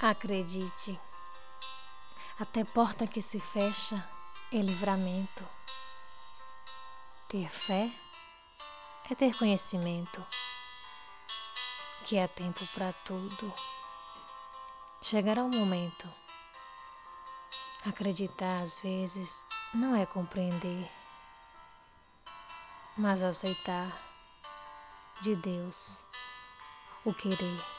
Acredite, até porta que se fecha é livramento. Ter fé é ter conhecimento, que há tempo para tudo. Chegará o momento. Acreditar às vezes não é compreender, mas aceitar de Deus o querer.